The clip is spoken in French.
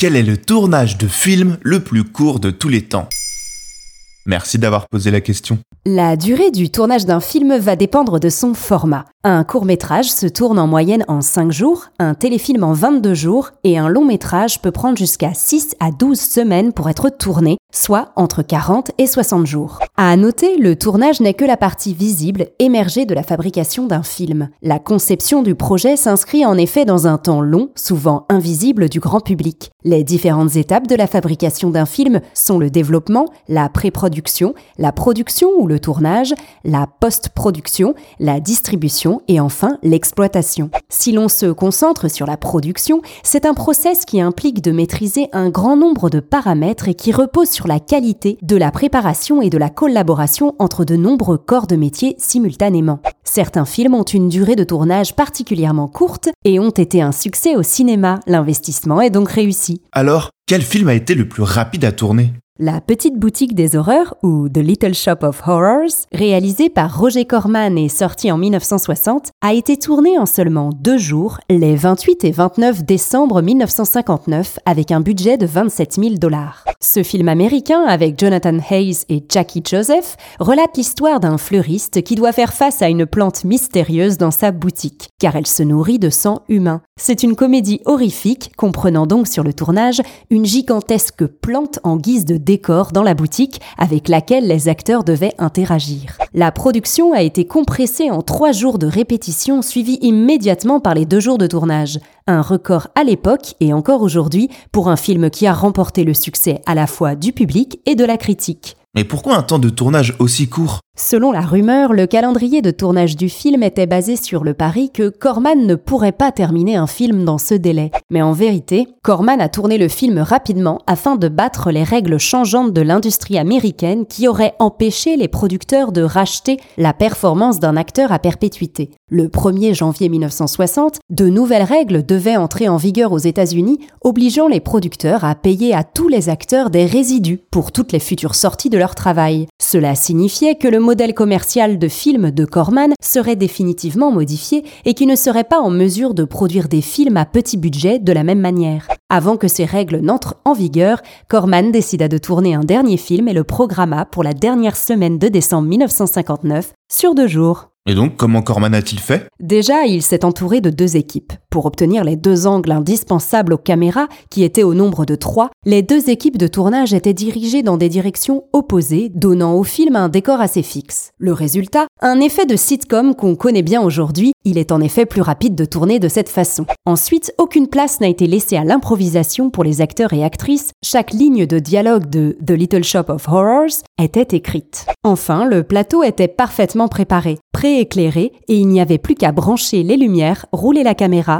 Quel est le tournage de film le plus court de tous les temps? Merci d'avoir posé la question. La durée du tournage d'un film va dépendre de son format. Un court métrage se tourne en moyenne en 5 jours, un téléfilm en 22 jours et un long métrage peut prendre jusqu'à 6 à 12 semaines pour être tourné, soit entre 40 et 60 jours. À noter, le tournage n'est que la partie visible émergée de la fabrication d'un film. La conception du projet s'inscrit en effet dans un temps long, souvent invisible du grand public. Les différentes étapes de la fabrication d'un film sont le développement, la pré-production, la production ou le tournage, la post-production, la distribution et enfin l'exploitation. Si l'on se concentre sur la production, c'est un process qui implique de maîtriser un grand nombre de paramètres et qui repose sur la qualité de la préparation et de la collaboration entre de nombreux corps de métier simultanément. Certains films ont une durée de tournage particulièrement courte et ont été un succès au cinéma. L'investissement est donc réussi. Alors, quel film a été le plus rapide à tourner? La Petite Boutique des Horreurs, ou The Little Shop of Horrors, réalisée par Roger Corman et sortie en 1960, a été tournée en seulement deux jours, les 28 et 29 décembre 1959, avec un budget de 27 000 dollars. Ce film américain, avec Jonathan Hayes et Jackie Joseph, relate l'histoire d'un fleuriste qui doit faire face à une plante mystérieuse dans sa boutique, car elle se nourrit de sang humain. C'est une comédie horrifique, comprenant donc sur le tournage une gigantesque plante en guise de décor dans la boutique avec laquelle les acteurs devaient interagir. La production a été compressée en trois jours de répétition suivis immédiatement par les deux jours de tournage. Un record à l'époque et encore aujourd'hui pour un film qui a remporté le succès à la fois du public et de la critique. Mais pourquoi un temps de tournage aussi court? Selon la rumeur, le calendrier de tournage du film était basé sur le pari que Corman ne pourrait pas terminer un film dans ce délai. Mais en vérité, Corman a tourné le film rapidement afin de battre les règles changeantes de l'industrie américaine qui auraient empêché les producteurs de racheter la performance d'un acteur à perpétuité. Le 1er janvier 1960, de nouvelles règles devaient entrer en vigueur aux États-Unis, obligeant les producteurs à payer à tous les acteurs des résidus pour toutes les futures sorties de leur travail. Cela signifiait que le modèle commercial de film de Corman serait définitivement modifié et qu'il ne serait pas en mesure de produire des films à petit budget de la même manière. Avant que ces règles n'entrent en vigueur, Corman décida de tourner un dernier film et le programma pour la dernière semaine de décembre 1959 sur deux jours. Et donc, comment Corman a-t-il fait? Déjà, il s'est entouré de deux équipes. Pour obtenir les deux angles indispensables aux caméras, qui étaient au nombre de trois, les deux équipes de tournage étaient dirigées dans des directions opposées, donnant au film un décor assez fixe. Le résultat Un effet de sitcom qu'on connaît bien aujourd'hui, il est en effet plus rapide de tourner de cette façon. Ensuite, aucune place n'a été laissée à l'improvisation pour les acteurs et actrices, chaque ligne de dialogue de The Little Shop of Horrors était écrite. Enfin, le plateau était parfaitement préparé, prééclairé, et il n'y avait plus qu'à brancher les lumières, rouler la caméra